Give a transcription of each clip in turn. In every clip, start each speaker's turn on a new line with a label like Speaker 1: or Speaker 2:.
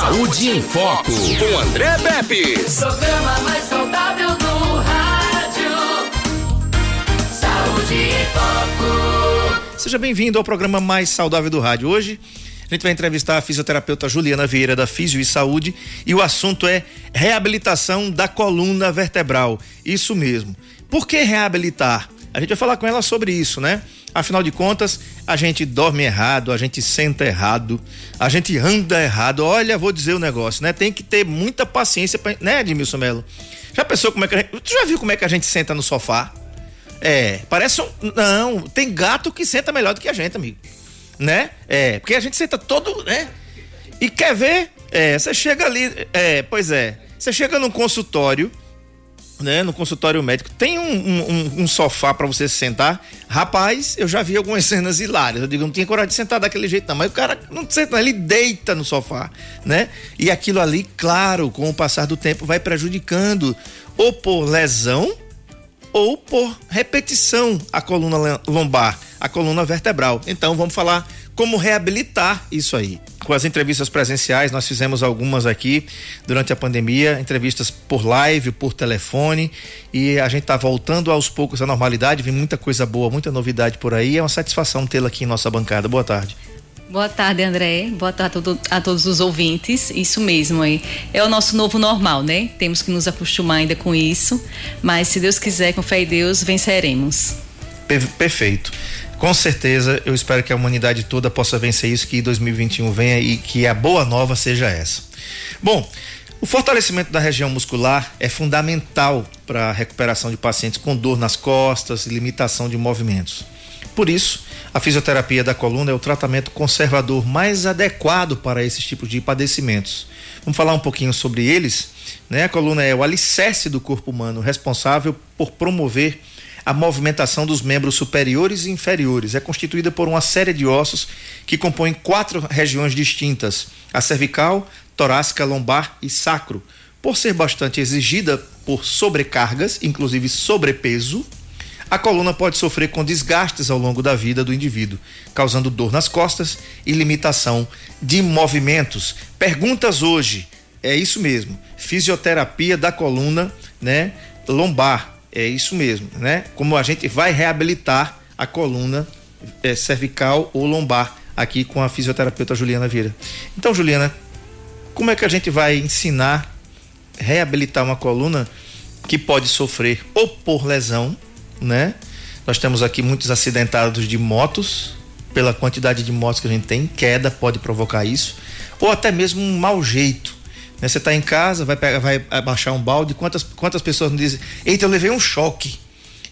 Speaker 1: Saúde em Foco, com André Pepe.
Speaker 2: Programa mais saudável do rádio. Saúde em Foco.
Speaker 3: Seja bem-vindo ao programa mais saudável do rádio. Hoje a gente vai entrevistar a fisioterapeuta Juliana Vieira da Físio e Saúde e o assunto é reabilitação da coluna vertebral. Isso mesmo. Por que reabilitar? A gente vai falar com ela sobre isso, né? Afinal de contas, a gente dorme errado, a gente senta errado, a gente anda errado. Olha, vou dizer o um negócio, né? Tem que ter muita paciência, pra, né, Edmilson Melo? Já pensou como é que a gente, Tu já viu como é que a gente senta no sofá? É, parece um. Não, tem gato que senta melhor do que a gente, amigo. Né? É, porque a gente senta todo, né? E quer ver? É, você chega ali. É, pois é. Você chega num consultório né, no consultório médico, tem um, um, um sofá para você sentar. Rapaz, eu já vi algumas cenas hilárias. Eu digo, não tinha coragem de sentar daquele jeito, não. Mas o cara não senta, ele deita no sofá, né? E aquilo ali, claro, com o passar do tempo, vai prejudicando ou por lesão ou por repetição a coluna lombar, a coluna vertebral. Então, vamos falar como reabilitar isso aí. Com as entrevistas presenciais, nós fizemos algumas aqui durante a pandemia, entrevistas por live, por telefone, e a gente está voltando aos poucos à normalidade, vem muita coisa boa, muita novidade por aí. É uma satisfação tê-la aqui em nossa bancada. Boa tarde.
Speaker 4: Boa tarde, André. Boa tarde a, todo, a, todos os ouvintes. Isso mesmo aí. É o nosso novo normal, né? Temos que nos acostumar ainda com isso. Mas se Deus quiser, com fé em Deus, venceremos.
Speaker 3: Perfeito. Com certeza, eu espero que a humanidade toda possa vencer isso, que 2021 venha e que a boa nova seja essa. Bom, o fortalecimento da região muscular é fundamental para a recuperação de pacientes com dor nas costas e limitação de movimentos. Por isso, a fisioterapia da coluna é o tratamento conservador mais adequado para esses tipos de padecimentos. Vamos falar um pouquinho sobre eles. Né? A coluna é o alicerce do corpo humano, responsável por promover a movimentação dos membros superiores e inferiores. É constituída por uma série de ossos que compõem quatro regiões distintas: a cervical, torácica, lombar e sacro. Por ser bastante exigida por sobrecargas, inclusive sobrepeso, a coluna pode sofrer com desgastes ao longo da vida do indivíduo, causando dor nas costas e limitação de movimentos. Perguntas hoje, é isso mesmo, fisioterapia da coluna, né, lombar. É isso mesmo, né? Como a gente vai reabilitar a coluna é, cervical ou lombar aqui com a fisioterapeuta Juliana Vieira. Então, Juliana, como é que a gente vai ensinar reabilitar uma coluna que pode sofrer ou por lesão, né? Nós temos aqui muitos acidentados de motos, pela quantidade de motos que a gente tem, queda pode provocar isso, ou até mesmo um mau jeito. Né? Você está em casa, vai, pegar, vai abaixar um balde, quantas, quantas pessoas me dizem, eita, eu levei um choque.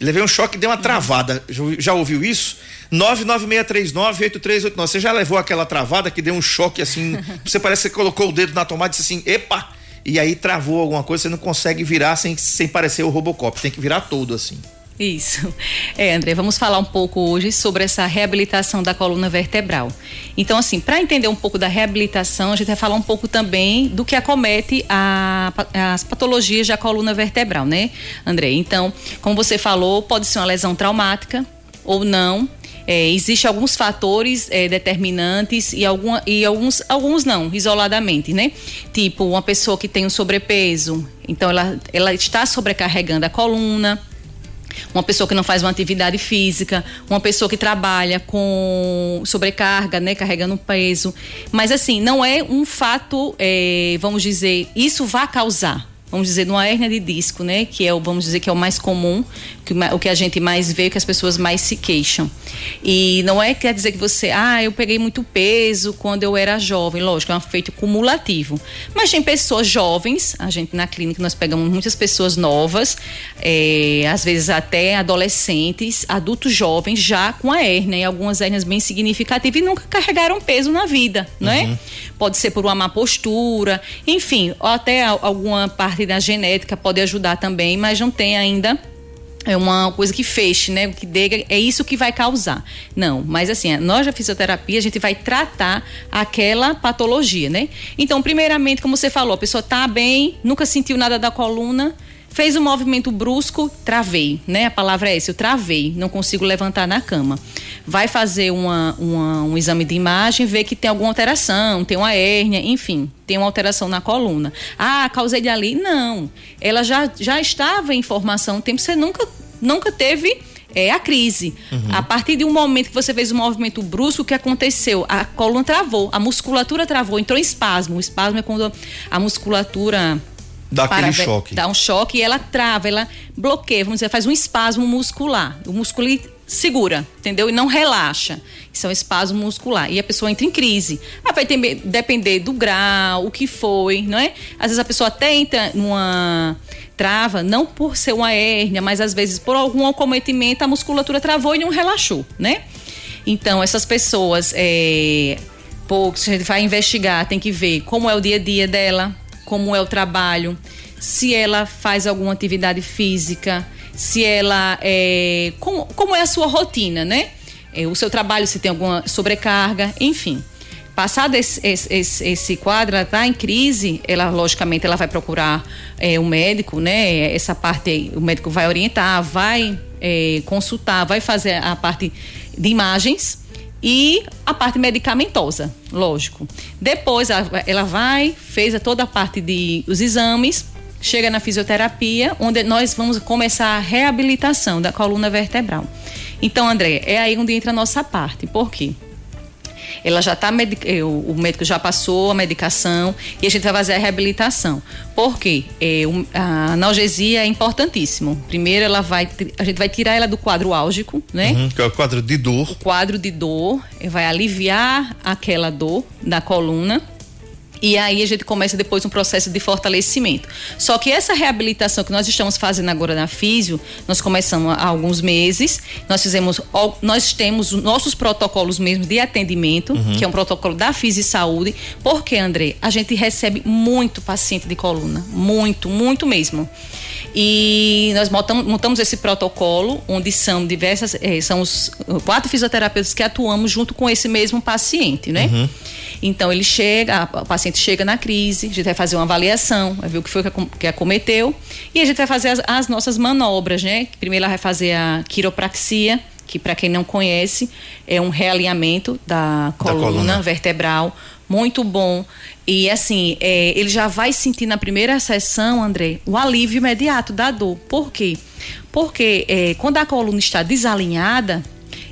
Speaker 3: levei um choque e deu uma travada. Já, já ouviu isso? 996398389. Você já levou aquela travada que deu um choque assim? Você parece que você colocou o dedo na tomada e disse assim, epa! E aí travou alguma coisa, você não consegue virar sem, sem parecer o Robocop. Tem que virar todo assim.
Speaker 4: Isso. É, André, vamos falar um pouco hoje sobre essa reabilitação da coluna vertebral. Então, assim, para entender um pouco da reabilitação, a gente vai falar um pouco também do que acomete a, as patologias da coluna vertebral, né, André? Então, como você falou, pode ser uma lesão traumática ou não. É, Existem alguns fatores é, determinantes e, alguma, e alguns, alguns não, isoladamente, né? Tipo, uma pessoa que tem um sobrepeso, então ela, ela está sobrecarregando a coluna uma pessoa que não faz uma atividade física, uma pessoa que trabalha com sobrecarga, né, carregando peso. Mas assim, não é um fato, é, vamos dizer, isso vai causar vamos dizer, numa hérnia de disco, né? Que é o, vamos dizer, que é o mais comum, que, o que a gente mais vê, que as pessoas mais se queixam. E não é quer dizer que você, ah, eu peguei muito peso quando eu era jovem, lógico, é um efeito cumulativo. Mas tem pessoas jovens, a gente na clínica nós pegamos muitas pessoas novas, é, às vezes até adolescentes, adultos jovens, já com a hérnia, e algumas hérnias bem significativas e nunca carregaram peso na vida, não é? Uhum. Pode ser por uma má postura, enfim, ou até alguma parte parte da genética pode ajudar também, mas não tem ainda é uma coisa que feche, né? Que dê, é isso que vai causar. Não, mas assim, nós da fisioterapia, a gente vai tratar aquela patologia, né? Então, primeiramente, como você falou, a pessoa tá bem, nunca sentiu nada da coluna, fez um movimento brusco, travei, né? A palavra é essa, eu travei, não consigo levantar na cama. vai fazer uma, uma, um exame de imagem, vê que tem alguma alteração, tem uma hérnia, enfim, tem uma alteração na coluna. Ah, causei de ali? Não. Ela já, já estava em formação, tempo você nunca, nunca teve é a crise. Uhum. A partir de um momento que você fez um movimento brusco, o que aconteceu? A coluna travou, a musculatura travou, entrou em espasmo. O espasmo é quando a musculatura
Speaker 3: Dá aquele choque.
Speaker 4: Dá um choque e ela trava, ela bloqueia, vamos dizer, faz um espasmo muscular. O músculo segura, entendeu? E não relaxa. Isso é um espasmo muscular. E a pessoa entra em crise. Ah, vai ter, depender do grau, o que foi, não é? Às vezes a pessoa até entra numa trava, não por ser uma hérnia, mas às vezes por algum acometimento a musculatura travou e não relaxou, né? Então, essas pessoas, é, pô, se a gente vai investigar, tem que ver como é o dia a dia dela, como é o trabalho, se ela faz alguma atividade física, se ela é, como, como é a sua rotina, né? É, o seu trabalho, se tem alguma sobrecarga, enfim. Passado esse, esse, esse quadro, ela está em crise, ela logicamente ela vai procurar é, um médico, né? Essa parte o médico vai orientar, vai é, consultar, vai fazer a parte de imagens e a parte medicamentosa, lógico. Depois ela vai, fez toda a parte de os exames, chega na fisioterapia, onde nós vamos começar a reabilitação da coluna vertebral. Então, André, é aí onde entra a nossa parte. Por quê? Ela já está eh, o médico já passou a medicação e a gente vai fazer a reabilitação. Por quê? É, a analgesia é importantíssimo. Primeiro, ela vai, a gente vai tirar ela do quadro álgico, né?
Speaker 3: Uhum, que é o quadro de dor.
Speaker 4: O quadro de dor vai aliviar aquela dor da coluna e aí a gente começa depois um processo de fortalecimento. Só que essa reabilitação que nós estamos fazendo agora na Físio, nós começamos há alguns meses. Nós fizemos, nós temos nossos protocolos mesmo de atendimento, uhum. que é um protocolo da Físio Saúde. Porque, André, a gente recebe muito paciente de coluna, muito, muito mesmo. E nós montamos, montamos esse protocolo, onde são diversas, eh, são os quatro fisioterapeutas que atuamos junto com esse mesmo paciente, né? Uhum. Então ele chega, o paciente chega na crise, a gente vai fazer uma avaliação, vai ver o que foi que acometeu e a gente vai fazer as, as nossas manobras, né? Primeiro ela vai fazer a quiropraxia, que para quem não conhece é um realinhamento da coluna, da coluna. vertebral muito bom. E assim, é, ele já vai sentir na primeira sessão, André, o alívio imediato da dor. Por quê? Porque é, quando a coluna está desalinhada,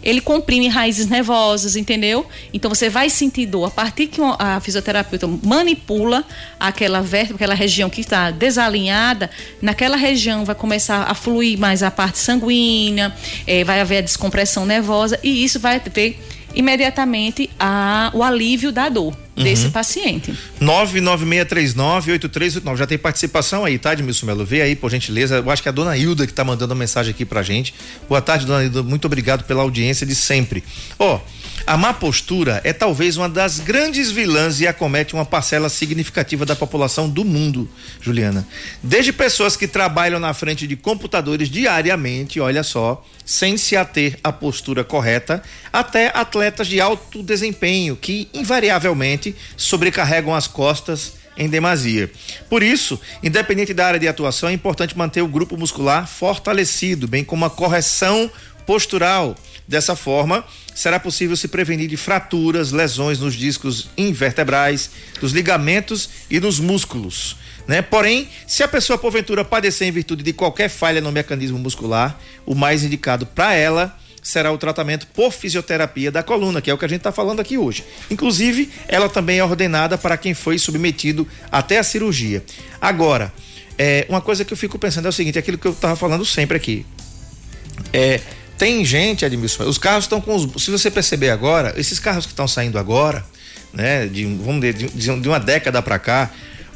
Speaker 4: ele comprime raízes nervosas, entendeu? Então você vai sentir dor. A partir que a fisioterapeuta manipula aquela vértebra, aquela região que está desalinhada, naquela região vai começar a fluir mais a parte sanguínea, é, vai haver a descompressão nervosa e isso vai ter imediatamente a, o alívio da dor uhum. desse paciente.
Speaker 3: 996398389. Já tem participação aí, tá, Edmilson Melo? Vê aí, por gentileza. Eu acho que é a dona Hilda que está mandando uma mensagem aqui pra gente. Boa tarde, dona Hilda. Muito obrigado pela audiência de sempre. Ó, oh, a má postura é talvez uma das grandes vilãs e acomete uma parcela significativa da população do mundo, Juliana. Desde pessoas que trabalham na frente de computadores diariamente, olha só, sem se ater à postura correta, até atletas de alto desempenho que invariavelmente sobrecarregam as costas em demasia. Por isso, independente da área de atuação, é importante manter o grupo muscular fortalecido, bem como a correção postural. Dessa forma, será possível se prevenir de fraturas, lesões nos discos invertebrais, dos ligamentos e nos músculos. Né? Porém, se a pessoa porventura padecer em virtude de qualquer falha no mecanismo muscular, o mais indicado para ela será o tratamento por fisioterapia da coluna, que é o que a gente está falando aqui hoje. Inclusive, ela também é ordenada para quem foi submetido até a cirurgia. Agora, é, uma coisa que eu fico pensando é o seguinte: aquilo que eu estava falando sempre aqui. É, tem gente, Admilson, os carros estão com os. Se você perceber agora, esses carros que estão saindo agora, né, de, vamos dizer, de, de uma década para cá,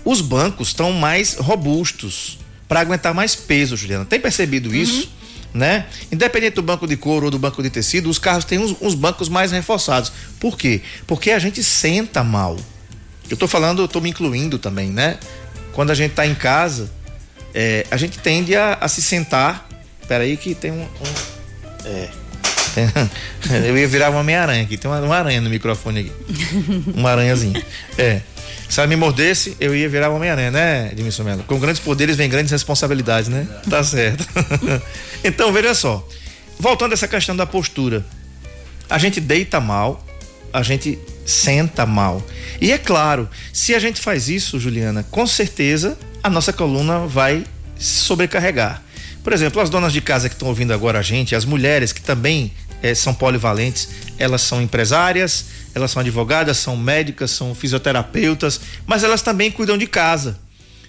Speaker 3: os bancos estão mais robustos para aguentar mais peso, Juliana. Tem percebido uhum. isso? Né? Independente do banco de couro ou do banco de tecido, os carros têm uns, uns bancos mais reforçados. Por quê? Porque a gente senta mal. Eu tô falando, eu tô me incluindo também, né? Quando a gente tá em casa, é, a gente tende a, a se sentar. Peraí que tem um, um é. Eu ia virar uma meia-aranha aqui. Tem uma, uma, aranha no microfone aqui. Uma aranhazinha. É. Se ela me mordesse, eu ia virar uma meia-aranha, né, Edmilson Melo? Com grandes poderes vem grandes responsabilidades, né? Tá certo. então, veja só. Voltando a essa questão da postura. A gente deita mal, a gente senta mal. E é claro, se a gente faz isso, Juliana, com certeza a nossa coluna vai sobrecarregar. Por exemplo, as donas de casa que estão ouvindo agora a gente, as mulheres que também eh, são polivalentes, elas são empresárias, elas são advogadas, são médicas, são fisioterapeutas, mas elas também cuidam de casa,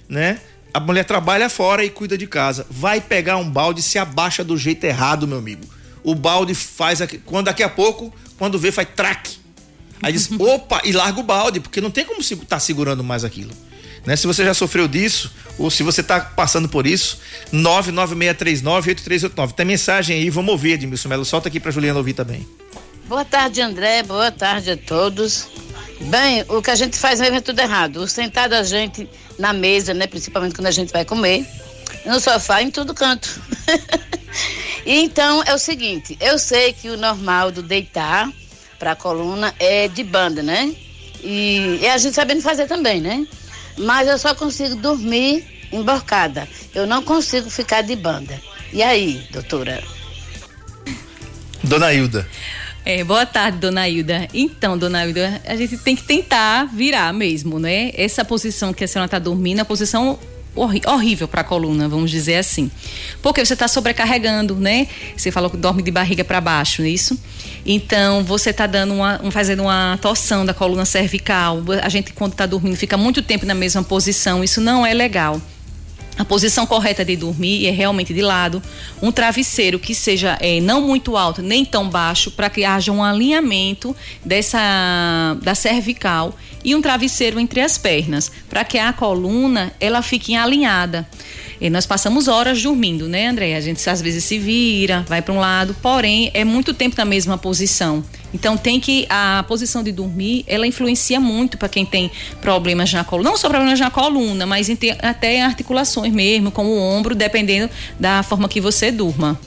Speaker 3: né? A mulher trabalha fora e cuida de casa. Vai pegar um balde, se abaixa do jeito errado, meu amigo. O balde faz aqui, quando daqui a pouco, quando vê, faz traque. Aí diz, opa, e larga o balde, porque não tem como estar tá segurando mais aquilo. Né? Se você já sofreu disso, ou se você está passando por isso, 996398389. Tem mensagem aí, vamos ouvir, Edmilson Melo. Solta aqui para Juliana ouvir também.
Speaker 5: Boa tarde, André. Boa tarde a todos. Bem, o que a gente faz mesmo é tudo errado. O sentado a gente na mesa, né? Principalmente quando a gente vai comer, no sofá, em todo canto. então é o seguinte, eu sei que o normal do deitar para a coluna é de banda, né? E, e a gente sabendo fazer também, né? Mas eu só consigo dormir emborcada. Eu não consigo ficar de banda. E aí, doutora?
Speaker 3: Dona Hilda.
Speaker 4: É, boa tarde, dona Hilda. Então, dona Hilda, a gente tem que tentar virar mesmo, né? Essa posição que a senhora está dormindo é a posição horrível para a coluna, vamos dizer assim. Porque você está sobrecarregando, né? Você falou que dorme de barriga para baixo, não é isso? Então, você está dando uma, fazendo uma torção da coluna cervical. A gente, quando está dormindo, fica muito tempo na mesma posição. Isso não é legal. A posição correta de dormir é realmente de lado, um travesseiro que seja é, não muito alto nem tão baixo, para que haja um alinhamento dessa da cervical e um travesseiro entre as pernas, para que a coluna ela fique alinhada. E nós passamos horas dormindo, né, André? A gente às vezes se vira, vai para um lado, porém é muito tempo na mesma posição. Então tem que a posição de dormir, ela influencia muito para quem tem problemas na coluna, não só problemas na coluna, mas até articulações mesmo, como o ombro, dependendo da forma que você durma.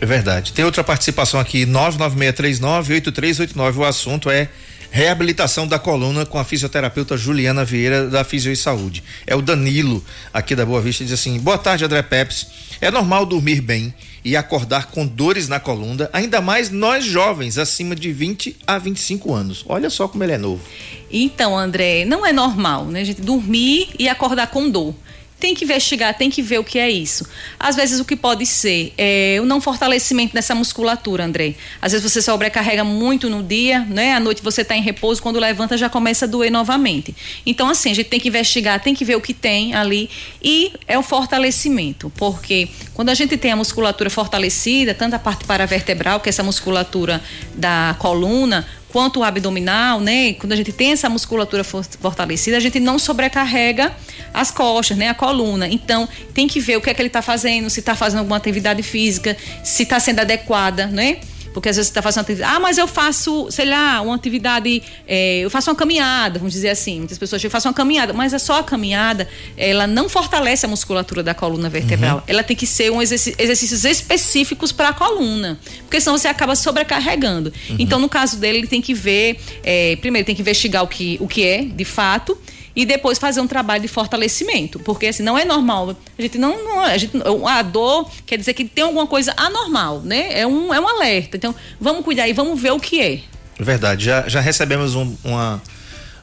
Speaker 3: É verdade. Tem outra participação aqui, 996398389. O assunto é reabilitação da coluna com a fisioterapeuta Juliana Vieira da Fisio e Saúde. É o Danilo aqui da Boa Vista diz assim: "Boa tarde, André Peps. É normal dormir bem e acordar com dores na coluna, ainda mais nós jovens acima de 20 a 25 anos. Olha só como ele é novo."
Speaker 4: Então, André, não é normal, né? Gente dormir e acordar com dor tem que investigar, tem que ver o que é isso. Às vezes o que pode ser é o não fortalecimento dessa musculatura, André. Às vezes você sobrecarrega muito no dia, né? À noite você está em repouso, quando levanta já começa a doer novamente. Então, assim, a gente tem que investigar, tem que ver o que tem ali e é o fortalecimento, porque quando a gente tem a musculatura fortalecida, tanto a parte paravertebral, que é essa musculatura da coluna, quanto o abdominal, né? Quando a gente tem essa musculatura fortalecida, a gente não sobrecarrega as costas, né? A coluna. Então, tem que ver o que é que ele está fazendo, se está fazendo alguma atividade física, se está sendo adequada, né? Porque às vezes você está fazendo uma atividade. Ah, mas eu faço, sei lá, uma atividade. É, eu faço uma caminhada, vamos dizer assim. Muitas pessoas dizem, eu faço uma caminhada, mas é só a caminhada, ela não fortalece a musculatura da coluna vertebral. Uhum. Ela tem que ser um exercício, exercícios específicos para a coluna. Porque senão você acaba sobrecarregando. Uhum. Então, no caso dele, ele tem que ver. É, primeiro, tem que investigar o que, o que é, de fato e depois fazer um trabalho de fortalecimento, porque assim não é normal. A gente não, não a, gente, a dor quer dizer que tem alguma coisa anormal, né? É um, é um alerta. Então vamos cuidar e vamos ver o que é.
Speaker 3: Verdade. Já, já recebemos um, uma,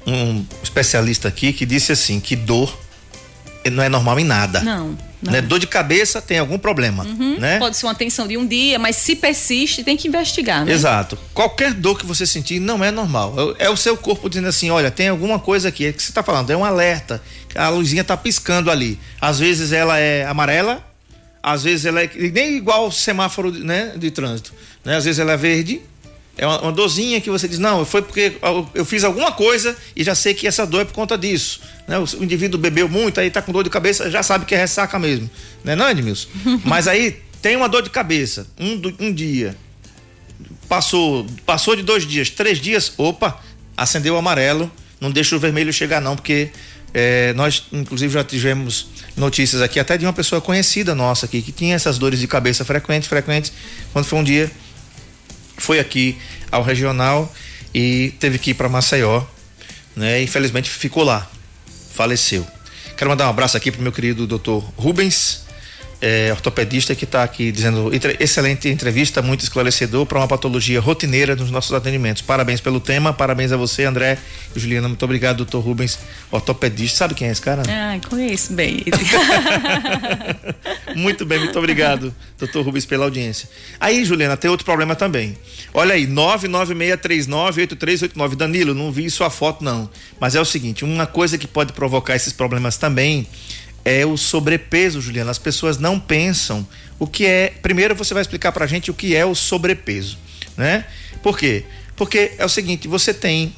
Speaker 3: um especialista aqui que disse assim que dor não é normal em nada.
Speaker 4: Não.
Speaker 3: Né? Dor de cabeça tem algum problema,
Speaker 4: uhum,
Speaker 3: né?
Speaker 4: Pode ser uma tensão de um dia, mas se persiste, tem que investigar, né?
Speaker 3: Exato. Qualquer dor que você sentir não é normal. É, é o seu corpo dizendo assim, olha, tem alguma coisa aqui. É que você está falando, é um alerta. A luzinha está piscando ali. Às vezes ela é amarela, às vezes ela é nem igual o semáforo né, de trânsito. Né? Às vezes ela é verde, é uma, uma dorzinha que você diz, não, foi porque eu fiz alguma coisa e já sei que essa dor é por conta disso. Né? O, indivíduo bebeu muito, aí tá com dor de cabeça, já sabe que é ressaca mesmo. Né, não, Edmilson? Mas aí tem uma dor de cabeça, um, um dia. Passou, passou de dois dias, três dias, opa, acendeu o amarelo, não deixa o vermelho chegar, não, porque é, nós, inclusive, já tivemos notícias aqui, até de uma pessoa conhecida nossa aqui, que tinha essas dores de cabeça frequentes, frequentes, quando foi um dia foi aqui ao regional e teve que ir para Maceió, né? Infelizmente ficou lá, faleceu. Quero mandar um abraço aqui pro meu querido doutor Rubens, é, ortopedista, que está aqui dizendo excelente entrevista, muito esclarecedor para uma patologia rotineira nos nossos atendimentos. Parabéns pelo tema, parabéns a você, André e Juliana. Muito obrigado, doutor Rubens, ortopedista. Sabe quem é esse cara?
Speaker 4: Ah, conheço bem.
Speaker 3: muito bem, muito obrigado, doutor Rubens, pela audiência. Aí, Juliana, tem outro problema também. Olha aí, 996398389. Danilo, não vi sua foto, não. Mas é o seguinte: uma coisa que pode provocar esses problemas também é o sobrepeso, Juliana. As pessoas não pensam o que é. Primeiro você vai explicar pra gente o que é o sobrepeso, né? Por quê? Porque é o seguinte, você tem.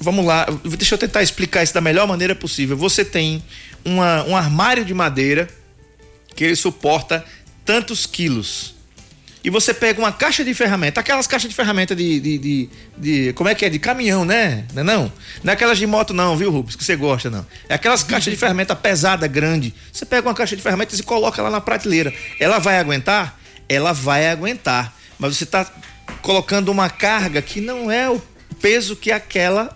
Speaker 3: Vamos lá, deixa eu tentar explicar isso da melhor maneira possível. Você tem uma, um armário de madeira que ele suporta tantos quilos e você pega uma caixa de ferramenta, aquelas caixas de ferramenta de, de, de, de como é que é? De caminhão, né? Não é não? Não é aquelas de moto não, viu, Rubens? Que você gosta, não. É aquelas caixas de ferramenta pesada, grande. Você pega uma caixa de ferramentas e coloca lá na prateleira. Ela vai aguentar? Ela vai aguentar. Mas você está colocando uma carga que não é o peso que aquela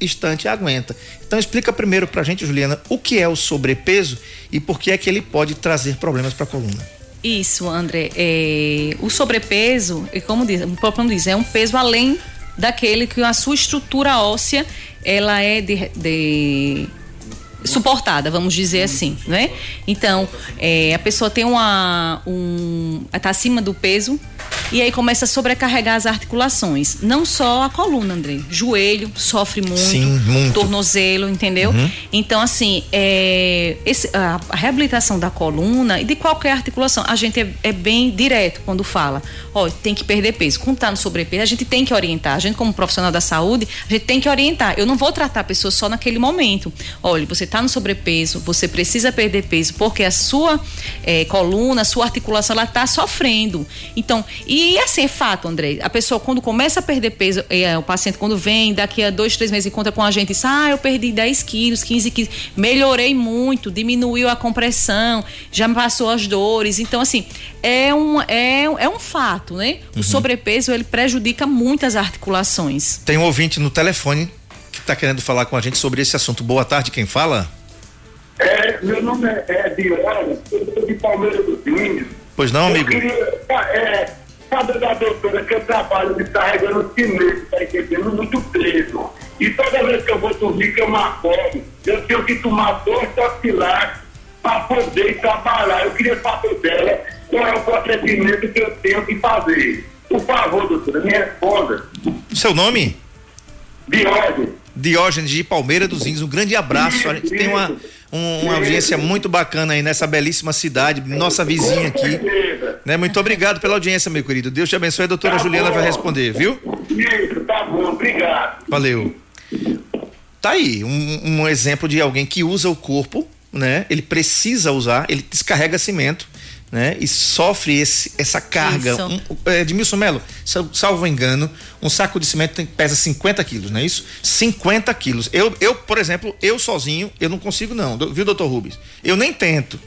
Speaker 3: estante aguenta. Então explica primeiro pra gente, Juliana, o que é o sobrepeso e por que é que ele pode trazer problemas para a coluna.
Speaker 4: Isso, André. É, o sobrepeso, é como diz, o próprio diz, é um peso além daquele que a sua estrutura óssea ela é de, de suportada, vamos dizer assim, né? Então, é, a pessoa tem uma um tá acima do peso e aí começa a sobrecarregar as articulações. Não só a coluna, André. Joelho sofre muito,
Speaker 3: Sim, muito.
Speaker 4: tornozelo, entendeu?
Speaker 3: Uhum.
Speaker 4: Então, assim, é, esse, a, a, reabilitação da coluna e de qualquer articulação, a gente é, é bem direto quando fala, ó, tem que perder peso. Quando tá no sobrepeso, a gente tem que orientar. A gente, como profissional da saúde, a gente tem que orientar. Eu não vou tratar a pessoa só naquele momento. Olha, você tá no sobrepeso, você precisa perder peso, porque a sua é, coluna, a sua articulação, ela tá sofrendo. Então, e assim, é fato, André. A pessoa, quando começa a perder peso, é, o paciente, quando vem, daqui a dois, três meses, encontra com a gente e diz: Ah, eu perdi 10 quilos, 15 quilos, melhorei muito, diminuiu a compressão, já me passou as dores. Então, assim, é um, é, é um fato, né? O uhum. sobrepeso, ele prejudica muitas articulações.
Speaker 3: Tem um ouvinte no telefone que está querendo falar com a gente sobre esse assunto. Boa tarde, quem fala?
Speaker 6: É, meu nome é, é Diogo, sou de Palmeiras do Índios.
Speaker 3: Pois não, amigo?
Speaker 6: Eu queria, é, sabe da doutora que eu trabalho de carregando cimento, tá entendendo? Muito peso. E toda vez que eu vou dormir, que eu me acordo, eu tenho que tomar dois toxilares para poder trabalhar. Eu queria saber dela qual é o procedimento que eu tenho que fazer. Por favor, doutora, me responda.
Speaker 3: Seu nome?
Speaker 6: Diógenes.
Speaker 3: Diógenes de Palmeira dos Índios. Um grande abraço. A gente tem uma um, uma audiência muito bacana aí nessa belíssima cidade, nossa vizinha aqui. Né? Muito obrigado pela audiência, meu querido. Deus te abençoe. A doutora tá Juliana bom. vai responder, viu?
Speaker 6: Isso, tá bom. Obrigado.
Speaker 3: Valeu. Tá aí um, um exemplo de alguém que usa o corpo, né? Ele precisa usar, ele descarrega cimento né? E sofre esse, essa carga. Um, é, Edmilson Melo, salvo engano, um saco de cimento tem, pesa 50 quilos, não é isso? 50 quilos. Eu, eu, por exemplo, eu sozinho, eu não consigo não, viu, doutor Rubens? Eu nem tento.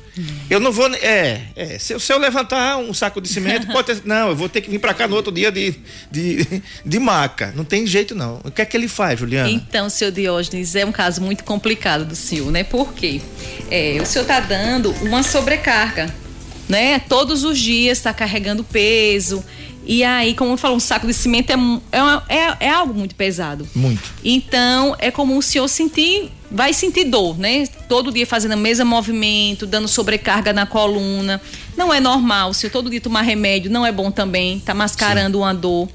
Speaker 3: Eu não vou. É, é se, se, eu levantar um saco de cimento, pode ter, Não, eu vou ter que vir para cá no outro dia de, de, de maca. Não tem jeito, não. O que é que ele faz, Juliana?
Speaker 4: Então, senhor Diógenes, é um caso muito complicado do senhor, né? Por quê? É, o senhor está dando uma sobrecarga né? Todos os dias está carregando peso. E aí, como eu falo, um saco de cimento é, é, é, é, algo muito pesado.
Speaker 3: Muito.
Speaker 4: Então, é comum o senhor sentir, vai sentir dor, né? Todo dia fazendo o mesmo movimento, dando sobrecarga na coluna. Não é normal. Se eu todo dia tomar remédio, não é bom também. Tá mascarando Sim. uma dor.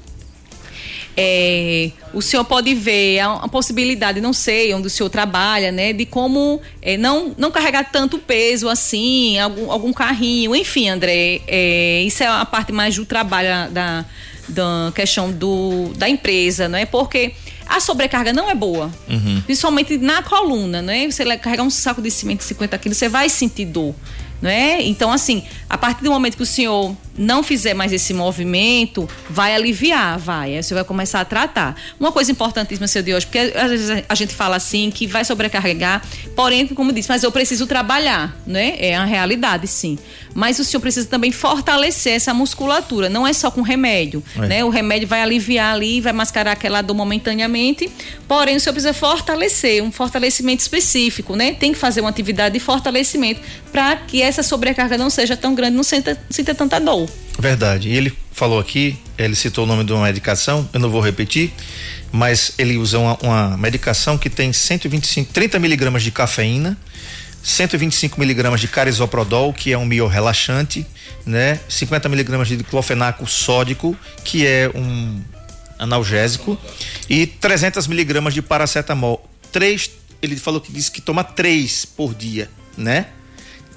Speaker 4: É, o senhor pode ver a, a, possibilidade, não sei onde o senhor trabalha, né, de como é, não, não carregar tanto peso assim, algum, algum carrinho, enfim, André, é, isso é a parte mais do trabalho da, da questão do, da empresa, não é? Porque a sobrecarga não é boa, uhum. principalmente na coluna, né? Você carregar um saco de cimento de 50 quilos, você vai sentir dor, não é? Então, assim, a partir do momento que o senhor não fizer mais esse movimento, vai aliviar, vai. Aí você vai começar a tratar. Uma coisa importantíssima, seu de hoje, porque às vezes a gente fala assim que vai sobrecarregar, porém, como disse, mas eu preciso trabalhar, né? É a realidade, sim. Mas o senhor precisa também fortalecer essa musculatura, não é só com remédio,
Speaker 3: É.
Speaker 4: né? O remédio vai aliviar ali, vai mascarar aquela dor momentaneamente, porém o senhor precisa fortalecer, um fortalecimento específico, né? Tem que fazer uma atividade de fortalecimento para que essa sobrecarga não seja tão grande, não sinta, sinta tanta dor.
Speaker 3: Verdade. E ele falou aqui, ele citou o nome de uma medicação, eu não vou repetir, mas ele usa uma, uma medicação que tem 125, 30 miligramas de cafeína, 125 miligramas de carisoprodol, que é um miorrelaxante, né? 50 miligramas de diclofenaco sódico, que é um analgésico, e 300 miligramas de paracetamol. Três, ele falou que disse que toma três por dia, né?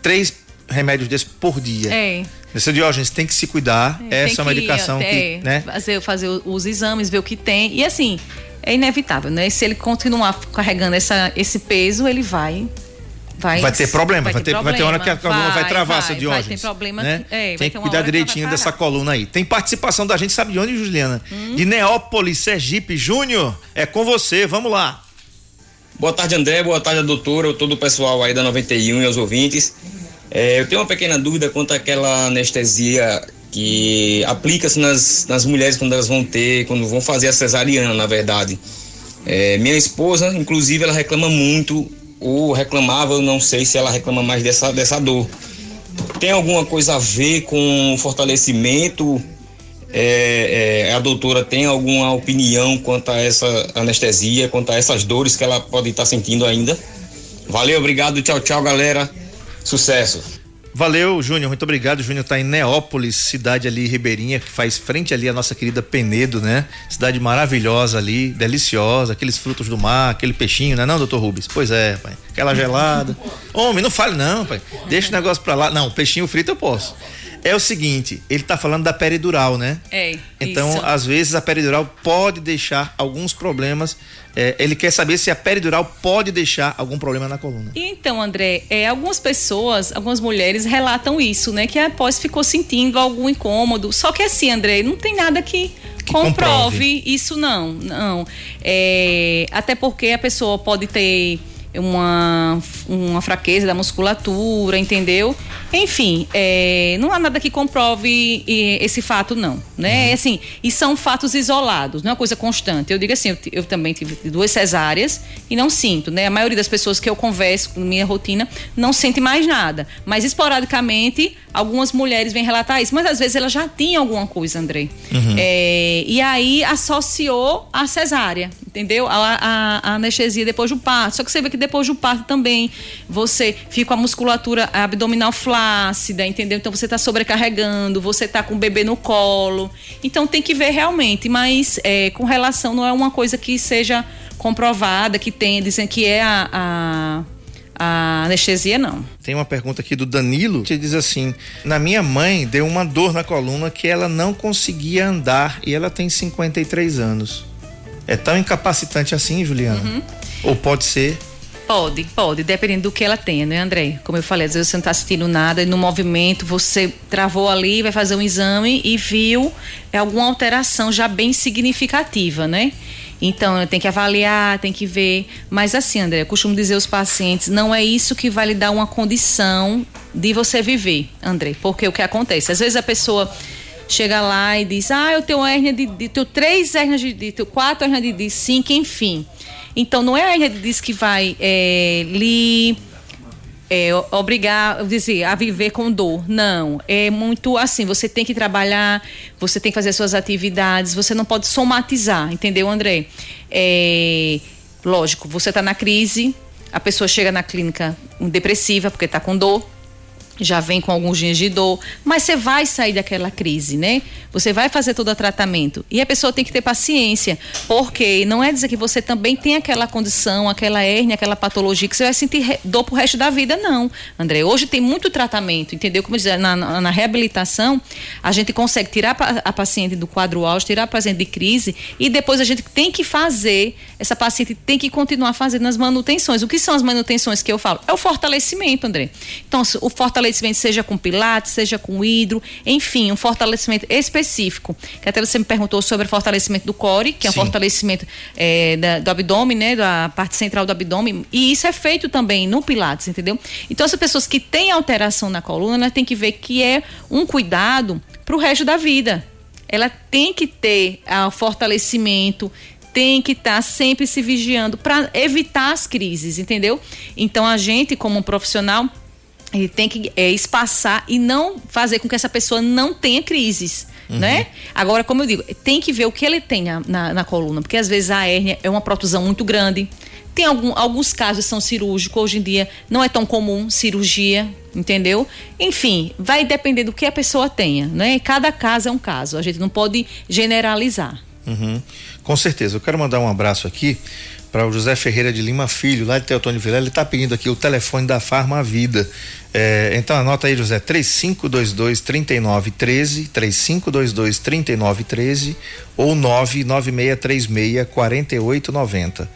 Speaker 3: Três remédios desses por dia.
Speaker 4: É.
Speaker 3: Nesse Diógenes tem que se cuidar.
Speaker 4: Tem
Speaker 3: Essa é uma medicação que, né?
Speaker 4: Fazer, fazer os exames, ver o que tem. E assim, é inevitável, né? Se ele continuar carregando essa, esse peso, ele vai. Vai,
Speaker 3: Vai ter problema, vai, ter, vai ter hora que a coluna vai, travar, seu
Speaker 4: vai,
Speaker 3: Diógenes.
Speaker 4: Vai ter problema.
Speaker 3: né?
Speaker 4: é, vai
Speaker 3: tem que cuidar direitinho
Speaker 4: vai
Speaker 3: dessa coluna aí. Tem participação da gente, sabe de onde, Juliana?
Speaker 4: Hum.
Speaker 3: De Neópolis, Sergipe. Júnior, é com você, vamos lá.
Speaker 7: Boa tarde, André. Boa tarde, doutora. Todo o pessoal aí da 91 e aos ouvintes. É, eu tenho uma pequena dúvida quanto àquela anestesia que aplica-se nas, nas mulheres quando elas vão ter, quando vão fazer a cesariana, na verdade. É, minha esposa, inclusive, ela reclama muito, ou reclamava, eu não sei se ela reclama mais dessa, dessa dor. Tem alguma coisa a ver com o fortalecimento? É, é, a doutora tem alguma opinião quanto a essa anestesia, quanto a essas dores que ela pode estar sentindo ainda? Valeu, obrigado, tchau, tchau, galera. Sucesso.
Speaker 3: Valeu, Júnior, muito obrigado. Júnior tá em Neópolis, cidade ali ribeirinha, que faz frente ali a nossa querida Penedo, né? Cidade maravilhosa ali, deliciosa, aqueles frutos do mar, aquele peixinho, né não, doutor Rubens? Pois é, pai. Aquela gelada. Homem, não fale não, pai. Deixa o negócio pra lá. Não, peixinho frito eu posso. É o seguinte, ele tá falando da peridural, né?
Speaker 4: É.
Speaker 3: Então,
Speaker 4: isso.
Speaker 3: às vezes, a peridural pode deixar alguns problemas. É, ele quer saber se a peridural pode deixar algum problema na coluna.
Speaker 4: E então, André, é, algumas pessoas, algumas mulheres relatam isso, né? Que após ficou sentindo algum incômodo. Só que assim, André, não tem nada que,
Speaker 3: Que
Speaker 4: comprove,
Speaker 3: comprove.
Speaker 4: isso não. Não. É, até porque a pessoa pode ter uma, uma fraqueza da musculatura, entendeu? Enfim, é, não há nada que comprove esse fato, não. Né? Assim, e são fatos isolados, não é uma coisa constante. Eu digo assim, eu, eu também tive duas cesáreas e não sinto, né? A maioria das pessoas que eu converso na minha rotina não sente mais nada. Mas esporadicamente, algumas mulheres vêm relatar isso, mas às vezes ela já tinha alguma coisa, Andrei. É, e aí associou a cesárea, entendeu? A, a- a anestesia depois do parto. Só que você vê que depois do parto também você fica com a musculatura abdominal flácida, entendeu? Então você está sobrecarregando, você está com o bebê no colo. Então tem que ver realmente, mas é, com relação não é uma coisa que seja comprovada, que tenha, dizendo que é a, a, a anestesia, não.
Speaker 3: Tem uma pergunta aqui do Danilo que diz assim: Na minha mãe deu uma dor na coluna que ela não conseguia andar e ela tem 53 anos. É tão incapacitante assim, Juliana?
Speaker 4: Uhum.
Speaker 3: Ou pode ser?
Speaker 4: Pode, pode, dependendo do que ela tenha, né, André? Como eu falei, às vezes você não está sentindo nada e no movimento você travou ali, vai fazer um exame e viu alguma alteração já bem significativa, né? Então, tem que avaliar, tem que ver. Mas assim, André, eu costumo dizer aos pacientes, não é isso que vai lhe dar uma condição de você viver, André. Porque o que acontece? Às vezes a pessoa chega lá e diz, ah, eu tenho hérnia de, de tenho três hérnias de tenho quatro hérnias de disco, cinco, enfim. Então, não é a hérnia de disco que vai é, lhe é, obrigar, dizer, a viver com dor. Não. É muito assim, você tem que trabalhar, você tem que fazer suas atividades, você não pode somatizar, entendeu, André? É, lógico, você está na crise, a pessoa chega na clínica depressiva porque está com dor, já vem com alguns dias de dor, mas você vai sair daquela crise, né? Você vai fazer todo o tratamento. E a pessoa tem que ter paciência, porque não é dizer que você também tem aquela condição, aquela hérnia, aquela patologia que você vai sentir dor pro resto da vida, não. André, hoje tem muito tratamento, entendeu? Como eu dizia, na, na, reabilitação, a gente consegue tirar a pa- a paciente do quadro auge, tirar a paciente de crise e depois a gente tem que fazer, essa paciente tem que continuar fazendo as manutenções. O que são as manutenções que eu falo? É o fortalecimento, André. Então, o fortalecimento fortalecimento seja com pilates, seja com hidro, enfim, um fortalecimento específico. Que até você me perguntou sobre o fortalecimento do core, que é um
Speaker 3: Sim.
Speaker 4: fortalecimento é, da- do abdômen, né, da parte central do abdômen, e isso é feito também no pilates, entendeu? Então, as pessoas que têm alteração na coluna, têm que ver que é um cuidado para o resto da vida. Ela tem que ter ah, fortalecimento, tem que estar sempre se vigiando para evitar as crises, entendeu? Então a gente, como um profissional, ele tem que é, espaçar e não fazer com que essa pessoa não tenha crises. Né? Agora, como eu digo, tem que ver o que ele tem na, na, na coluna, porque às vezes a hérnia é uma protusão muito grande. Tem algum, alguns casos são cirúrgicos, hoje em dia não é tão comum cirurgia, entendeu? Enfim, vai depender do que a pessoa tenha, né? Cada caso é um caso, a gente não pode generalizar.
Speaker 3: Uhum. Com certeza. Eu quero mandar um abraço aqui para o José Ferreira de Lima Filho, lá de Teotônio Vilela. Ele está pedindo aqui o telefone da Farma Vida. É, então anota aí, José, 3522 3913, 3522 3913 ou 99636 4890.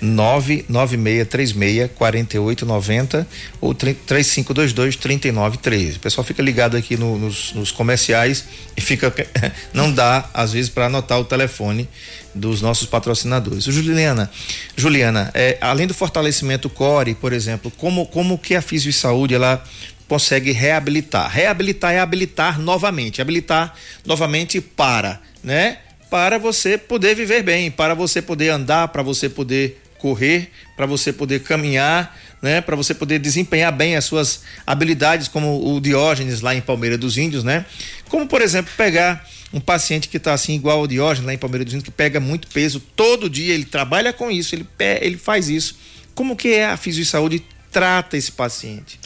Speaker 3: 99636 4890 ou 3522 3913. O pessoal fica ligado aqui no- nos, nos comerciais e fica não dá às vezes para anotar o telefone dos nossos patrocinadores. Juliana, Juliana, é, além do fortalecimento core, por exemplo, como como que a Fisio Saúde ela consegue reabilitar? Reabilitar é habilitar novamente, habilitar novamente para, né? Para você poder viver bem, para você poder andar, para você poder correr, para você poder caminhar, né? Para você poder desempenhar bem as suas habilidades, como o Diógenes lá em Palmeira dos Índios, né? Como por exemplo pegar um paciente que está assim igual o Diógenes lá em Palmeira dos Índios, que pega muito peso todo dia, ele trabalha com isso, ele ele faz isso. Como que é a Fisio Saúde trata esse paciente?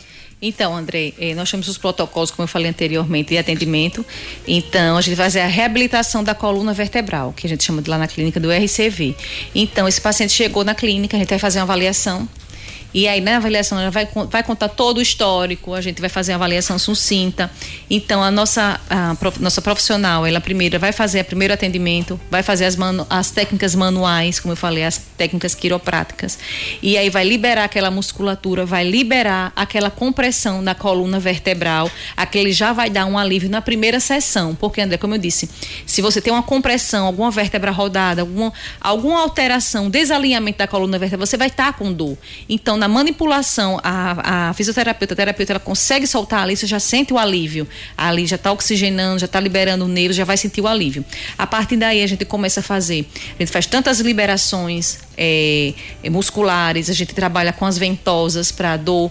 Speaker 4: Então, André, eh, nós temos os protocolos, como eu falei anteriormente, de atendimento. Então, a gente vai fazer a reabilitação da coluna vertebral, que a gente chama de lá na clínica do RCV. Então, esse paciente chegou na clínica, a gente vai fazer uma avaliação. E aí, na avaliação, ela vai, vai contar todo o histórico, a gente vai fazer a avaliação sucinta. Então, a nossa, a prof- nossa profissional, ela primeiro vai fazer o primeiro atendimento, vai fazer as, manu- as técnicas manuais, como eu falei, as técnicas quiropráticas. E aí vai liberar aquela musculatura, vai liberar aquela compressão da coluna vertebral, aquele já vai dar um alívio na primeira sessão. Porque, André, como eu disse, se você tem uma compressão, alguma vértebra rodada, alguma, alguma alteração, desalinhamento da coluna vertebral, você vai estar com dor. Então, na manipulação, a, a fisioterapeuta, a terapeuta, ela consegue soltar ali, você já sente o alívio. Ali já está oxigenando, já está liberando o nervo, já vai sentir o alívio. A partir daí, a gente começa a fazer. A gente faz tantas liberações é, musculares, a gente trabalha com as ventosas para dor,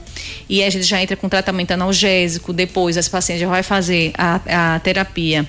Speaker 4: e a gente já entra com tratamento analgésico. Depois, as pacientes já vai fazer a, a terapia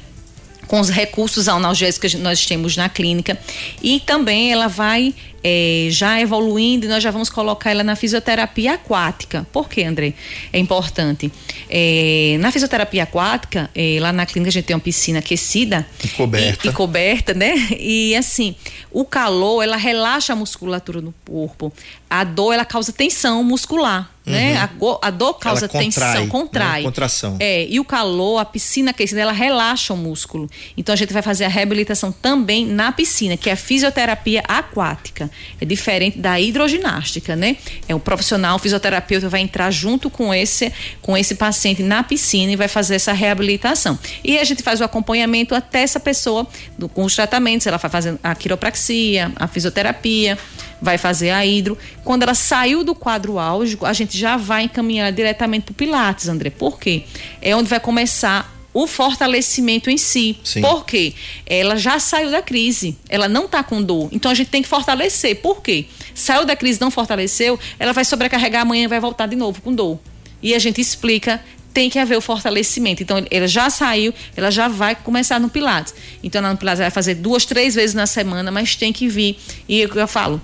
Speaker 4: com os recursos analgésicos que nós temos na clínica e também ela vai eh, já evoluindo e nós já vamos colocar ela na fisioterapia aquática. Por quê, André? É importante. Eh, na fisioterapia aquática, eh, lá na clínica a gente tem uma piscina aquecida
Speaker 3: E coberta.
Speaker 4: e, e coberta, né? E assim, o calor, ela relaxa a musculatura do corpo. A dor, ela causa tensão muscular, né? A, go- a dor causa
Speaker 3: Uhum. contrai,
Speaker 4: tensão,
Speaker 3: né?
Speaker 4: contrai.
Speaker 3: Contração.
Speaker 4: É, e o calor, a piscina aquecida, ela relaxa o músculo. Então a gente vai fazer a reabilitação também na piscina, que é a fisioterapia aquática. É diferente da hidroginástica, né? É o profissional, o fisioterapeuta vai entrar junto com esse, com esse paciente na piscina e vai fazer essa reabilitação. E a gente faz o acompanhamento até essa pessoa do- com os tratamentos. Ela vai fazendo a quiropraxia, a fisioterapia vai fazer a hidro. Quando ela saiu do quadro álgico, a gente já vai encaminhar diretamente para o Pilates, André. Por quê? É onde vai começar o fortalecimento em si.
Speaker 3: Sim.
Speaker 4: Por quê? Ela já saiu da crise, ela não está com dor. Então a gente tem que fortalecer. Por quê? Saiu da crise, não fortaleceu, ela vai sobrecarregar amanhã e vai voltar de novo com dor. E a gente explica tem que haver o fortalecimento. Então, ela já saiu, ela já vai começar no Pilates. Então, lá no Pilates, ela vai fazer duas, três vezes na semana, mas tem que vir. E é o que eu falo,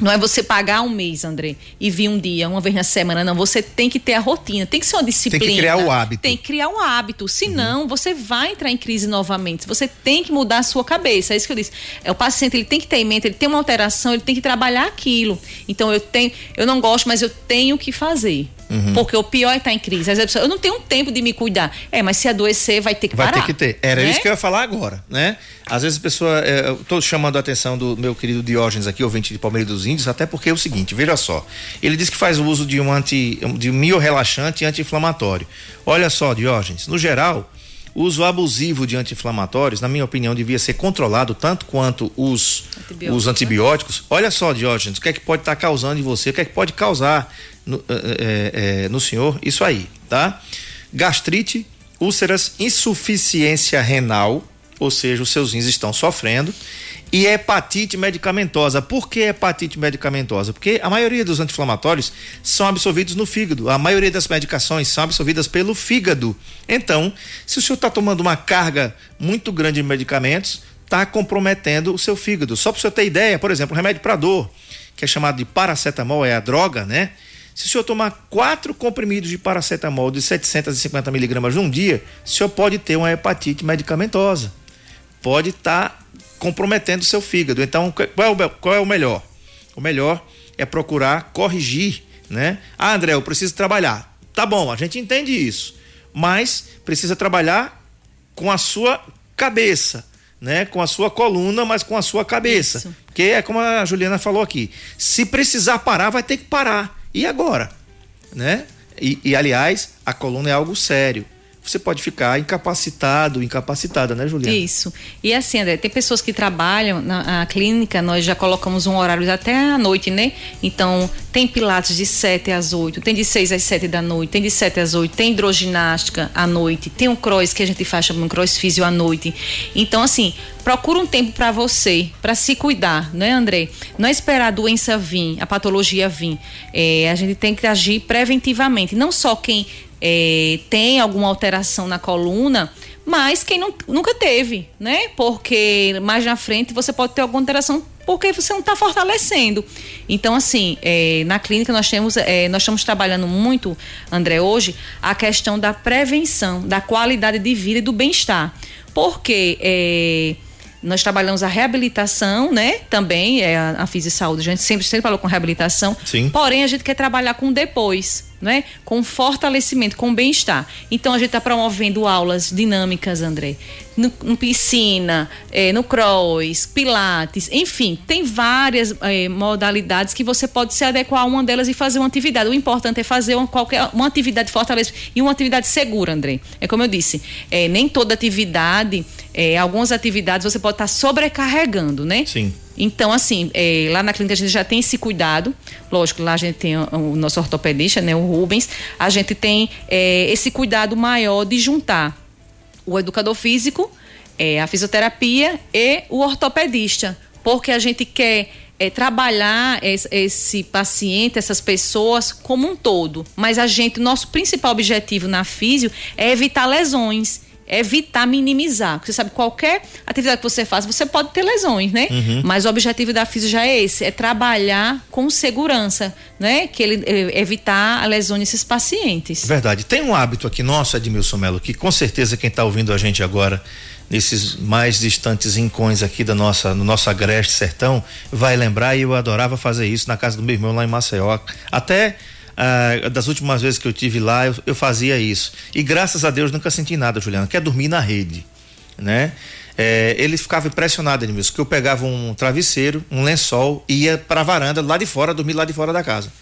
Speaker 4: não é você pagar um mês, André, e vir um dia, uma vez na semana, não. Você tem que ter a rotina, tem que ser uma disciplina.
Speaker 3: criar o hábito.
Speaker 4: Tem que criar um hábito. Senão, você vai entrar em crise novamente. Você tem que mudar a sua cabeça. É isso que eu disse. É, o paciente ele tem que ter em mente, ele tem uma alteração, ele tem que trabalhar aquilo. Então, eu tenho, eu não gosto, mas eu tenho que fazer.
Speaker 3: Uhum.
Speaker 4: Porque o pior é estar em crise. Às vezes a pessoa, eu não tenho tempo de me cuidar. É, mas se adoecer, vai ter que
Speaker 3: Vai
Speaker 4: parar.
Speaker 3: ter que ter. Era
Speaker 4: né?
Speaker 3: isso que eu ia falar agora, né? Às vezes a pessoa. é, eu tô chamando a atenção do meu querido Diógenes aqui, ouvinte de Palmeiras dos Índios, até porque é o seguinte, veja só. Ele diz que faz uso de um anti. de um miorrelaxante anti-inflamatório. Olha só, Diógenes, no geral. O uso abusivo de anti-inflamatórios, na minha opinião, devia ser controlado tanto quanto os
Speaker 4: Antibióticos,
Speaker 3: os
Speaker 4: né?
Speaker 3: antibióticos. Olha só, Diógenes, o que é que pode estar causando em você, o que é que pode causar no, eh, eh, no senhor isso aí, tá? Gastrite, úlceras, insuficiência renal, ou seja, os seus rins estão sofrendo, e hepatite medicamentosa. Por que hepatite medicamentosa? Porque a maioria dos anti-inflamatórios são absorvidos no fígado, a maioria das medicações são absorvidas pelo fígado. Então, se o senhor está tomando uma carga muito grande de medicamentos, está comprometendo o seu fígado. Só para o senhor ter ideia, por exemplo, o remédio para dor, que é chamado de paracetamol, é a droga, né? Se o senhor tomar quatro comprimidos de paracetamol de 750 miligramas num dia, o senhor pode ter uma hepatite medicamentosa. Pode estar comprometendo o seu fígado. Então, qual é, o, qual é o melhor? O melhor é procurar corrigir, né? Ah, André, eu preciso trabalhar. Tá bom, a gente entende isso. Mas precisa trabalhar com a sua cabeça, né? Com a sua coluna, mas com a sua cabeça.
Speaker 4: Isso.
Speaker 3: Porque é como a Juliana falou aqui. Se precisar parar, vai ter que parar. E agora? Né? E, e, aliás, a coluna é algo sério. Você pode ficar incapacitado, incapacitada, né, Juliana?
Speaker 4: Isso. E assim, André, tem pessoas que trabalham na a clínica, nós já colocamos um horário até à noite, né? Então, tem pilates de 7 às 8, tem de 6 às 7 da noite, tem de 7 às 8, tem hidroginástica à noite, tem um cross que a gente faz chamando cross físio à noite. Então, assim, procura um tempo para você, para se cuidar, né, André? Não é esperar a doença vir, a patologia vir. É, a gente tem que agir preventivamente. Não só quem é, tem alguma alteração na coluna, mas quem não, nunca teve, né? Porque mais na frente você pode ter alguma alteração porque você não está fortalecendo. Então, assim, é, na clínica nós temos, é, nós estamos trabalhando muito, André, hoje, a questão da prevenção, da qualidade de vida e do bem-estar. Porque é, nós trabalhamos a reabilitação, né? Também, é a, a Fisi Saúde, a gente sempre, sempre falou com reabilitação.
Speaker 3: Sim.
Speaker 4: Porém, a gente quer trabalhar com depois, né? Com fortalecimento, com bem-estar. Então, a gente está promovendo aulas dinâmicas, André. No, no piscina, eh, no cross, pilates, enfim, tem várias eh, modalidades que você pode se adequar a uma delas e fazer uma atividade. O importante é fazer uma, qualquer, uma atividade fortalecida e uma atividade segura, André. É como eu disse, eh, nem toda atividade, eh, algumas atividades você pode estar sobrecarregando, né?
Speaker 3: Sim.
Speaker 4: Então, assim, é, lá na clínica a gente já tem esse cuidado. Lógico, lá a gente tem o, nosso ortopedista, né, o Rubens. A gente tem é, esse cuidado maior de juntar o educador físico, é, a fisioterapia e o ortopedista. Porque a gente quer é, trabalhar esse paciente, essas pessoas como um todo. Mas a gente, nosso principal objetivo na físio é evitar lesões evitar minimizar. Porque você sabe, qualquer atividade que você faz, você pode ter lesões, né?
Speaker 3: Uhum.
Speaker 4: Mas o objetivo da física já é esse, é trabalhar com segurança, né? Que ele eh, evitar a lesão nesses pacientes.
Speaker 3: Verdade. Tem um hábito aqui nosso, Edmilson Melo, que com certeza quem está ouvindo a gente agora nesses mais distantes rincões aqui da nossa, no nosso agreste sertão, vai lembrar e eu adorava fazer isso na casa do meu irmão lá em Maceió. Até ah, das últimas vezes que eu tive lá, eu, eu, fazia isso. E graças a Deus nunca senti nada, Juliana, que é dormir na rede, né? É, ele ficava impressionado, Edmilson, que eu pegava um travesseiro, um lençol e ia para a varanda lá de fora, dormir lá de fora da casa.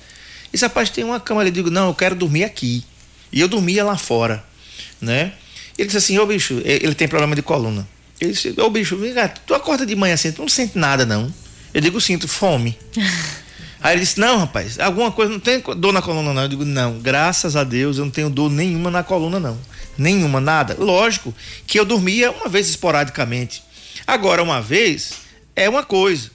Speaker 3: E esse rapaz tem uma cama ali, eu digo, não, eu quero dormir aqui. E eu dormia lá fora, né? Ele disse assim, ô bicho, ele tem problema de coluna. Ele disse, ô bicho, vem cá, tu acorda de manhã assim, tu não sente nada não. Eu digo, sinto fome. Aí ele disse: Não, rapaz, alguma coisa, não tem dor na coluna, não. Eu digo: Não, graças a Deus eu não tenho dor nenhuma na coluna, não. Nenhuma, nada. Lógico que eu dormia uma vez esporadicamente. Agora, uma vez é uma coisa.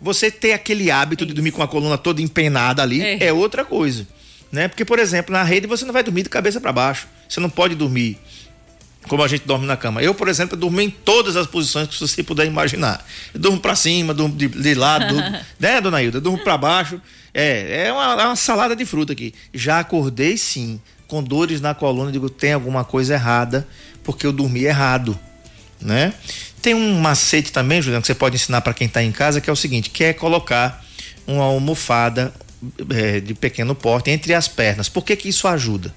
Speaker 3: Você ter aquele hábito de dormir com a coluna toda empenada ali é, é outra coisa. Né? Porque, por exemplo, na rede você não vai dormir de cabeça para baixo. Você não pode dormir como a gente dorme na cama. Eu, por exemplo, durmo em todas as posições que você puder imaginar. Eu durmo para cima, durmo de, de lado, durmo, né, dona Hilda? Eu durmo para baixo. É, é uma, é uma, salada de fruta aqui. Já acordei sim, com dores na coluna, digo, tem alguma coisa errada, porque eu dormi errado, né? Tem um macete também, Juliano, que você pode ensinar para quem está em casa, que é o seguinte, que é colocar uma almofada é, de pequeno porte entre as pernas. Por que que isso ajuda?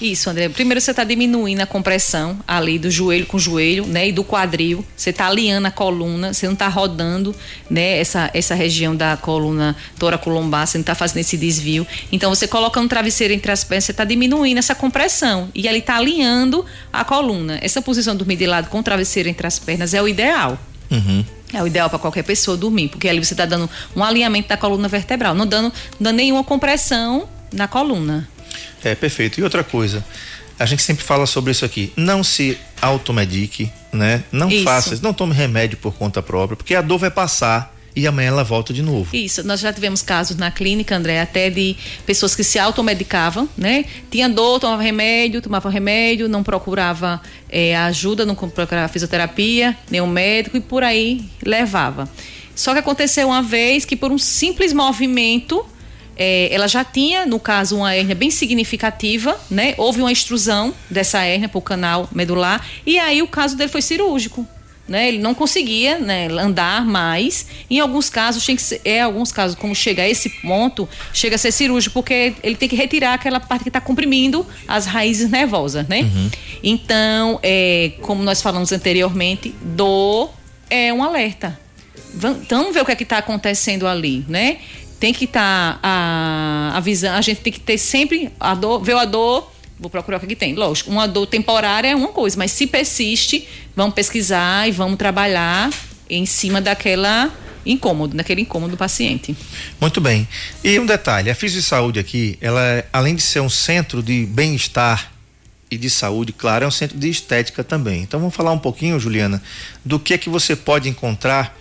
Speaker 4: Isso, André. Primeiro você está diminuindo a compressão ali do joelho com joelho, né? E do quadril. Você está alinhando a coluna, você não está rodando, né? Essa, essa região da coluna toracolombar, você não está fazendo esse desvio. Então você coloca um travesseiro entre as pernas, você está diminuindo essa compressão. E ali está alinhando a coluna. Essa posição de dormir de lado com o travesseiro entre as pernas é o ideal.
Speaker 3: Uhum.
Speaker 4: É o ideal para qualquer pessoa dormir, porque ali você está dando um alinhamento da coluna vertebral, não dando, não dando nenhuma compressão na coluna.
Speaker 3: É, perfeito. E outra coisa, a gente sempre fala sobre isso aqui. Não se automedique, né? Não
Speaker 4: Isso.
Speaker 3: faça, não tome remédio por conta própria, porque a dor vai passar e amanhã ela volta de novo.
Speaker 4: Isso, nós já tivemos casos na clínica, André, até de pessoas que se automedicavam, né? Tinha dor, tomava remédio, tomava remédio, não procurava eh, ajuda, não procurava fisioterapia, nenhum médico e por aí levava. Só que aconteceu uma vez que por um simples movimento eh, ela já tinha, no caso, uma hérnia bem significativa, né? Houve uma extrusão dessa hérnia para o canal medular e aí o caso dele foi cirúrgico. Né? Ele não conseguia né, andar mais. Em alguns casos, tem que ser, é alguns casos, como chega a esse ponto, chega a ser cirúrgico, porque ele tem que retirar aquela parte que está comprimindo as raízes nervosas, né? Então, é, como nós falamos anteriormente, dor é um alerta. Então, vamos ver o que é que está acontecendo ali, né? Tem que estar a, a visão, a gente tem que ter sempre a dor, ver a dor, vou procurar o que, tem. Lógico, uma dor temporária é uma coisa, mas se persiste, vamos pesquisar e vamos trabalhar em cima daquela incômodo, daquele incômodo do paciente.
Speaker 3: Muito bem. E um detalhe, a Fisio Saúde aqui, ela além de ser um centro de bem-estar e de saúde, claro, é um centro de estética também. Então vamos falar um pouquinho, Juliana, do que é que você pode encontrar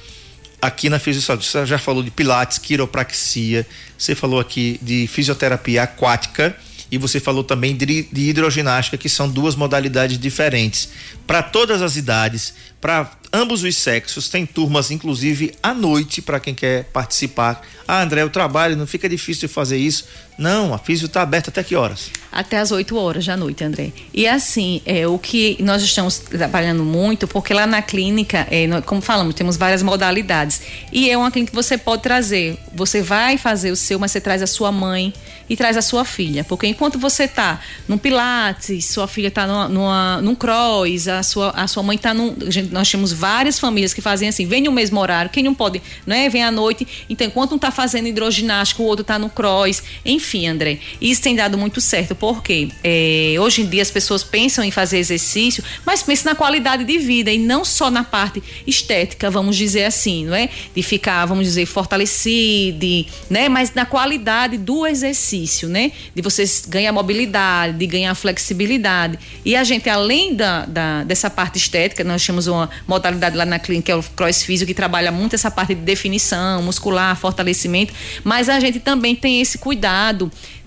Speaker 3: aqui na Fisio Saúde. Você já falou de pilates, quiropraxia, você falou aqui de fisioterapia aquática e você falou também de, de hidroginástica, que são duas modalidades diferentes. Para todas as idades, para ambos os sexos, tem turmas, inclusive à noite, para quem quer participar. Ah, André, eu trabalho, não fica difícil de fazer isso. Não, a Fisio está aberta até que horas?
Speaker 4: Até às 8 horas da noite, André. E assim, é, o que nós estamos trabalhando muito, porque lá na clínica, é, como falamos, temos várias modalidades. E é uma clínica que você pode trazer. Você vai fazer o seu, mas você traz a sua mãe e traz a sua filha. Porque enquanto você está num Pilates, sua filha está numa, numa, num cross, a sua, a sua mãe está num. nós temos várias famílias que fazem assim, vem no mesmo horário, quem não pode, né? Vem à noite. Então, enquanto um está fazendo hidroginástica, o outro está no cross. Enfim, André, isso tem dado muito certo, porque é, hoje em dia as pessoas pensam em fazer exercício, mas pensam na qualidade de vida e não só na parte estética, vamos dizer assim, não é? De ficar, vamos dizer, fortalecido, né? Mas na qualidade do exercício, né? De você ganhar mobilidade, de ganhar flexibilidade. E a gente, além da, da- dessa parte estética, nós temos uma modalidade lá na clínica, é o cross físico, que trabalha muito essa parte de definição muscular, fortalecimento, mas a gente também tem esse cuidado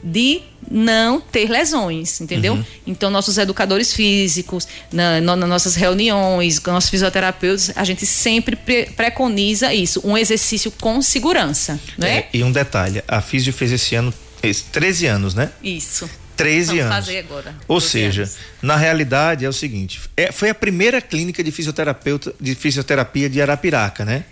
Speaker 4: de não ter lesões, entendeu? Então, nossos educadores físicos, na, no- nas nossas reuniões, com nossos fisioterapeutas, a gente sempre pre- preconiza isso, um exercício com segurança, né?
Speaker 3: É, e um detalhe, a Fisio fez esse ano esse, 13 anos, né?
Speaker 4: Isso.
Speaker 3: 13
Speaker 4: Vamos
Speaker 3: anos.
Speaker 4: fazer agora.
Speaker 3: Ou
Speaker 4: 12
Speaker 3: seja,
Speaker 4: anos.
Speaker 3: na realidade é o seguinte: é- foi a primeira clínica de fisioterapeuta de fisioterapia de Arapiraca, né?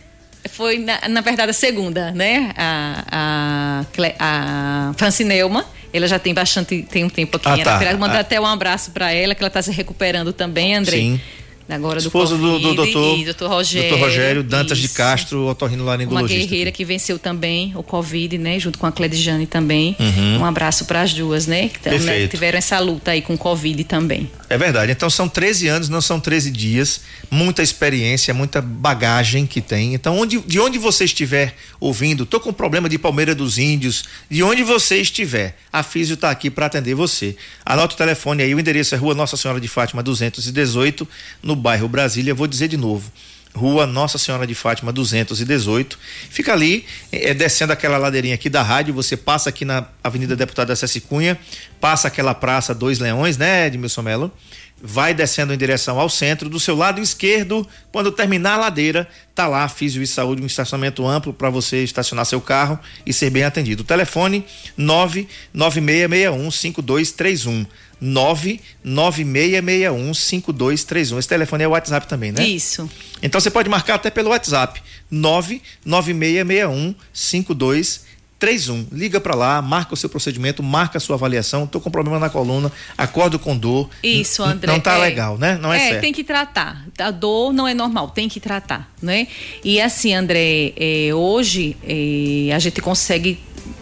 Speaker 4: Foi, na, na verdade, a segunda, né? A, a, a Francineuma, ela já tem bastante, tem um tempo aqui
Speaker 3: Ah, tá.
Speaker 4: Mandar
Speaker 3: Ah.
Speaker 4: até um abraço para ela, que ela está se recuperando também, André.
Speaker 3: Sim.
Speaker 4: Agora do
Speaker 3: Esposa do, do
Speaker 4: Covid,
Speaker 3: doutor,
Speaker 4: doutor Rogério.
Speaker 3: Dr. Rogério Dantas de
Speaker 4: isso.
Speaker 3: Castro,
Speaker 4: Uma
Speaker 3: otorrinolaringologista.
Speaker 4: guerreira que venceu também o Covid, né? Junto com a Cledijane também.
Speaker 3: Uhum.
Speaker 4: Um abraço para as duas, né? Que tam- né,
Speaker 3: Perfeito.
Speaker 4: tiveram essa luta aí com o Covid também.
Speaker 3: É verdade. Então são 13 anos, não são 13 dias. Muita experiência, muita bagagem que tem. Então, onde, de onde você estiver ouvindo, tô com problema de Palmeira dos Índios, de onde você estiver, a Físio está aqui para atender você. Anota o telefone aí, o endereço é Rua Nossa Senhora de Fátima 218, no bairro Brasília. Vou dizer de novo. Rua Nossa Senhora de Fátima 218. Fica ali, eh, descendo aquela ladeirinha aqui da rádio. Você passa aqui na Avenida Deputada César Cunha, passa aquela praça Dois Leões, né, Edmilson Melo? Vai descendo em direção ao centro. Do seu lado esquerdo, quando terminar a ladeira, tá lá Físio e Saúde, um estacionamento amplo para você estacionar seu carro e ser bem atendido. Telefone 99661 5231. 99661 5231. Esse telefone é o WhatsApp também, né?
Speaker 4: Isso.
Speaker 3: Então você pode marcar até pelo WhatsApp 99661 5231. 31. Liga para lá, marca o seu procedimento, marca a sua avaliação. Tô com problema na coluna, acordo com dor.
Speaker 4: Isso, André.
Speaker 3: Não tá
Speaker 4: é,
Speaker 3: legal, né? Não é,
Speaker 4: é
Speaker 3: certo.
Speaker 4: tem que tratar. A dor não é normal, tem que tratar, né? E assim, André, é, hoje é, a gente consegue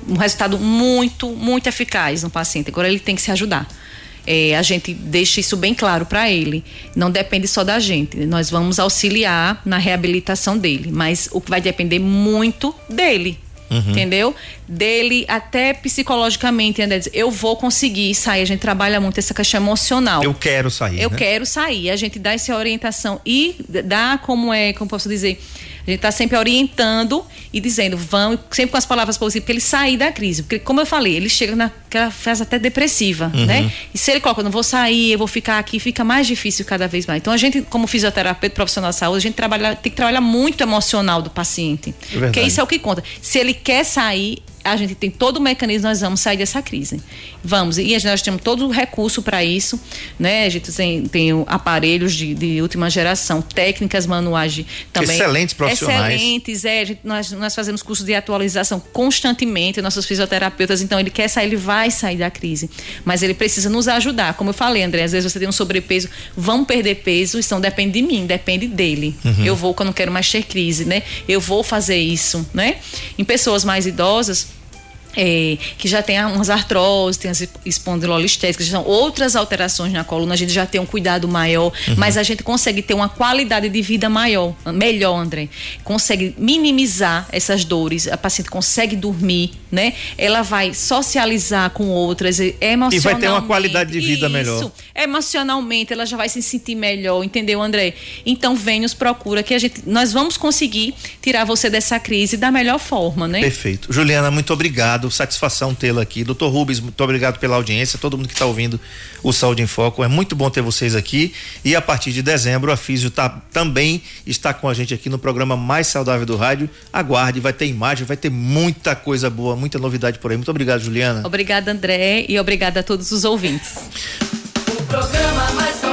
Speaker 4: um resultado muito, muito eficaz no paciente. Agora ele tem que se ajudar. É, a gente deixa isso bem claro para ele. Não depende só da gente. Nós vamos auxiliar na reabilitação dele, mas o que vai depender muito dele. Entendeu? Dele até psicologicamente, André, diz, eu vou conseguir sair. A gente trabalha muito essa questão emocional.
Speaker 3: Eu quero sair.
Speaker 4: Eu
Speaker 3: né?
Speaker 4: quero sair. A gente dá essa orientação e dá como é, como posso dizer, a gente está sempre orientando e dizendo, vão, sempre com as palavras positivas, para ele sair da crise. Porque, como eu falei, ele chega naquela fase até depressiva,
Speaker 3: Uhum.
Speaker 4: né? E se ele coloca, não vou sair, eu vou ficar aqui, fica mais difícil cada vez mais. Então, a gente, como fisioterapeuta profissional de saúde, a gente trabalha, tem que trabalhar muito o emocional do paciente.
Speaker 3: verdade.
Speaker 4: Porque isso é o que conta. Se ele quer sair, a gente tem todo o mecanismo, nós vamos sair dessa crise. Vamos. E nós temos todo o recurso para isso, né? A gente tem, tem aparelhos de, de última geração, técnicas manuais de, também.
Speaker 3: Excelentes profissionais.
Speaker 4: Excelentes, é. Gente- nós, nós fazemos cursos de atualização constantemente, nossos fisioterapeutas. Então, ele quer sair, ele vai sair da crise. Mas ele precisa nos ajudar. Como eu falei, André, às vezes você tem um sobrepeso, vão perder peso, não depende de mim, depende dele. Eu vou quando eu quero mais ter crise, né? Eu vou fazer isso, né? Em pessoas mais idosas, é, que já tem umas artroses, tem as espondilolistéticas, são outras alterações na coluna, a gente já tem um cuidado maior, mas a gente consegue ter uma qualidade de vida maior, melhor, André. Consegue minimizar essas dores, a paciente consegue dormir, né? Ela vai socializar com outras, emocionalmente.
Speaker 3: E vai ter uma qualidade de vida melhor.
Speaker 4: Isso, emocionalmente ela já vai se sentir melhor, entendeu, André? Então vem nos procura que a gente, nós vamos conseguir tirar você dessa crise da melhor forma, né?
Speaker 3: Perfeito. Juliana, muito obrigado. Satisfação tê-la aqui. Doutor Rubens, muito obrigado pela audiência. Todo mundo que está ouvindo o Saúde em Foco. É muito bom ter vocês aqui. E a partir de dezembro, a Físio tá, também está com a gente aqui no programa mais saudável do rádio. Aguarde, vai ter imagem, vai ter muita coisa boa, muita novidade por aí. Muito obrigado, Juliana.
Speaker 4: Obrigada, André, e obrigada a todos os ouvintes.
Speaker 2: O programa mais